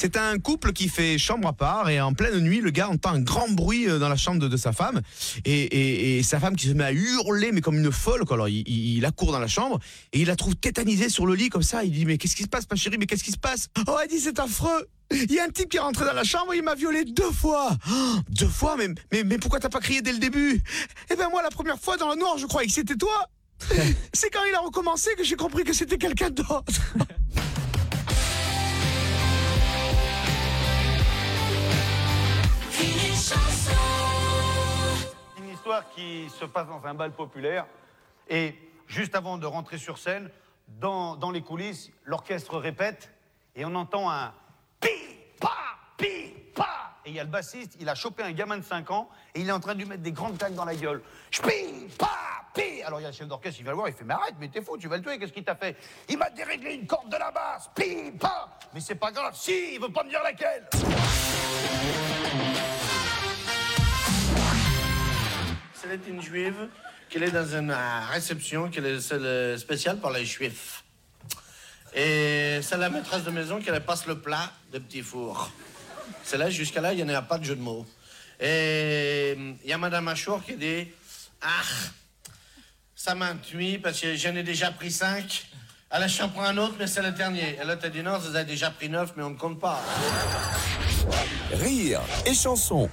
C'est un couple qui fait chambre à part et en pleine nuit, le gars entend un grand bruit euh, dans la chambre de, de sa femme et, et- et sa femme qui se met à hurler mais comme une folle. Quoi. Alors il, il, il accourt dans la chambre et il la trouve tétanisée sur le lit comme ça. Il dit mais qu'est-ce qui se passe ma chérie? Mais qu'est-ce qui se passe? Oh elle dit c'est affreux. Il y a un type qui est rentré dans la chambre, il m'a violé deux fois. Oh, deux fois? Mais, mais, mais pourquoi t'as pas crié dès le début? Eh ben moi la première fois dans le noir je croyais que c'était toi. C'est quand il a recommencé que j'ai compris que c'était quelqu'un d'autre. Qui se passe dans un bal populaire. Et juste avant de rentrer sur scène, dans, dans les coulisses, l'orchestre répète et on entend un pi, pa, pi, pa. Et il y a le bassiste, il a chopé un gamin de 5 ans et il est en train de lui mettre des grandes claques dans la gueule. Pi, pa, pi. Alors il y a le chef d'orchestre, il va le voir, il fait Mais arrête, mais t'es fou, tu vas le tuer, qu'est-ce qu'il t'a fait? Il m'a déréglé une corde de la basse. Pi, pa. Mais c'est pas grave, si, il veut pas me dire laquelle. C'est une juive qu'elle est dans une euh, réception qui est c'est le spécial pour les juifs. Et c'est la maîtresse de maison qui elle passe le plat de petits fours. C'est là, jusqu'à là, il n'y a pas de jeu de mots. Et hum, il y a Madame Achour qui dit Ah, ça m'intuit parce que j'en ai déjà pris cinq. Alors j'en prends un autre, mais c'est le dernier. Et l'autre a dit non, vous avez déjà pris neuf, mais on ne compte pas. Rire et chanson.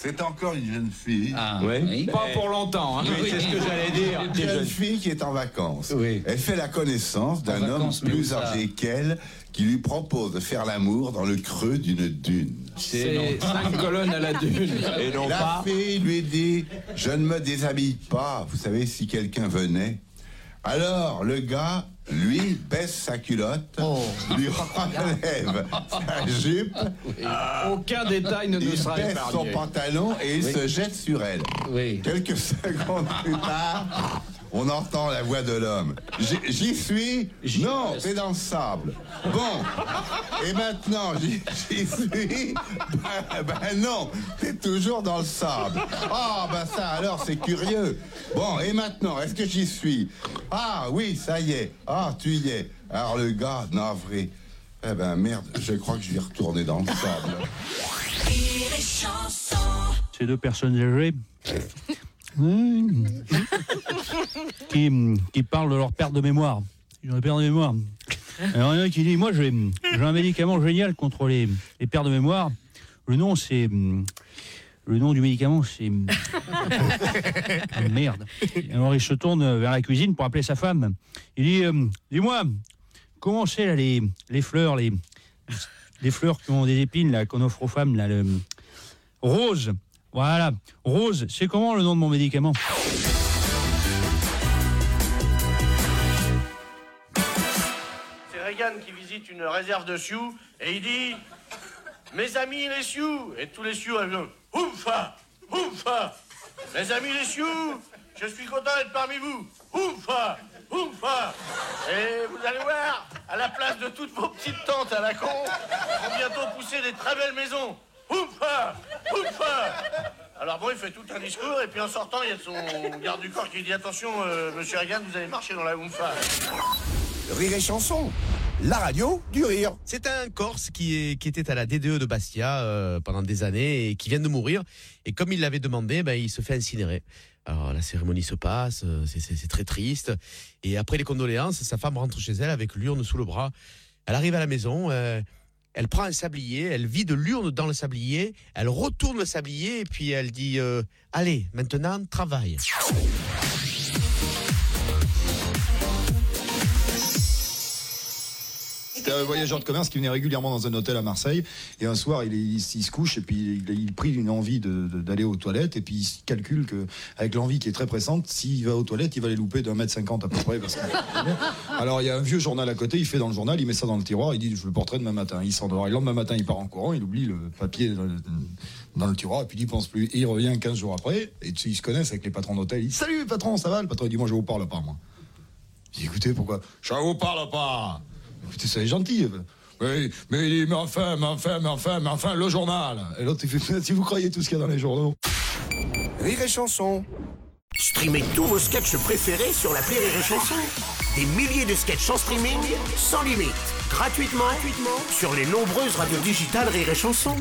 C'est encore une jeune fille. Pas pour longtemps, hein. c'est ce que j'allais dire. Une jeune fille qui est en vacances. Oui. Elle fait la connaissance d'un homme plus âgé qu'elle qui lui propose de faire l'amour dans le creux d'une dune. C'est cinq colonnes à la dune. Et non La pas. fille lui dit Je ne me déshabille pas, vous savez, si quelqu'un venait. Alors, le gars, lui, baisse sa culotte, lui enlève sa jupe, Aucun détail ne nous il sera baisse son épargné. pantalon et il se jette sur elle. Oui. Quelques secondes plus tard, on entend la voix de l'homme. J'y j'y suis Non, c'est dans le sable. Bon, et maintenant, j'y j'y suis Ben, ben non, c'est toujours dans le sable. Ah, ben ça alors, c'est curieux. Bon, et maintenant, est-ce que j'y suis? Ah oui, ça y est. Ah, tu y es. Alors le gars, navré. Eh ben merde, je crois que je vais retourner dans le sable. ces deux personnes âgées mmh, qui, qui parlent de leur perte de mémoire. Ils ont une perte de mémoire. Alors, il y en a qui dit Moi, j'ai un médicament génial contre les, les pertes de mémoire. Le nom, c'est. Le nom du médicament, c'est. hum, Merde. Alors, il se tourne vers la cuisine pour appeler sa femme. Il dit hum, Dis-moi, comment c'est les, les fleurs, les, les fleurs qui ont des épines, là, qu'on offre aux femmes, là, Rose. Voilà. Rose, c'est comment le nom de mon médicament? Qui visite une réserve de Sioux et il dit Mes amis les Sioux Et tous les Sioux elles font Oufa Oufa Mes amis les Sioux Je suis content d'être parmi vous. Oufa Oufa Et vous allez voir, à la place de toutes vos petites tantes à la con, vont bientôt pousser des très belles maisons. Oufa Oufa alors bon, il fait tout un discours et puis en sortant, il y a son garde du corps qui dit Attention, euh, monsieur Reagan, vous allez marcher dans la Oumfa. Rire et chanson. La radio du rire. C'est un Corse qui, était à la DDE de Bastia euh, pendant des années et qui vient de mourir. Et comme il l'avait demandé, ben, il se fait incinérer. Alors la cérémonie se passe, euh, c'est- très triste. Et après les condoléances, sa femme rentre chez elle avec l'urne sous le bras. Elle arrive à la maison, euh, elle prend un sablier, elle vide l'urne dans le sablier, elle retourne le sablier et puis elle dit Allez, maintenant, travaille. C'était un voyageur de commerce qui venait régulièrement dans un hôtel à Marseille. Et un soir, il, se couche et puis il, il prit une envie d'aller aux toilettes. Et puis il calcule que, avec l'envie qui est très pressante, s'il va aux toilettes, il va les louper d'un mètre cinquante à peu près. Alors il y a un vieux journal à côté, il fait dans le journal, il met ça dans le tiroir, il dit je le porterai demain matin. Il s'endort. Et le lendemain matin, il part en courant, il oublie le papier dans le, tiroir et puis il n'y pense plus. Et il revient 15 jours après. Et ils se connaissent avec les patrons d'hôtel. Il dit Salut patron, ça va? Le patron il dit Moi je vous parle pas, moi. J'ai écoutez, pourquoi? Je vous parle pas. Soyez gentil. Oui, mais mais enfin, mais enfin, mais enfin, mais enfin, le journal. Et l'autre, il fait, si vous croyez tout ce qu'il y a dans les journaux. Rire et chanson. Streamez tous vos sketchs préférés sur la Rire et Chanson. Des milliers de sketchs en streaming, sans limite, gratuitement, gratuitement sur les nombreuses radios digitales Rire et Chanson.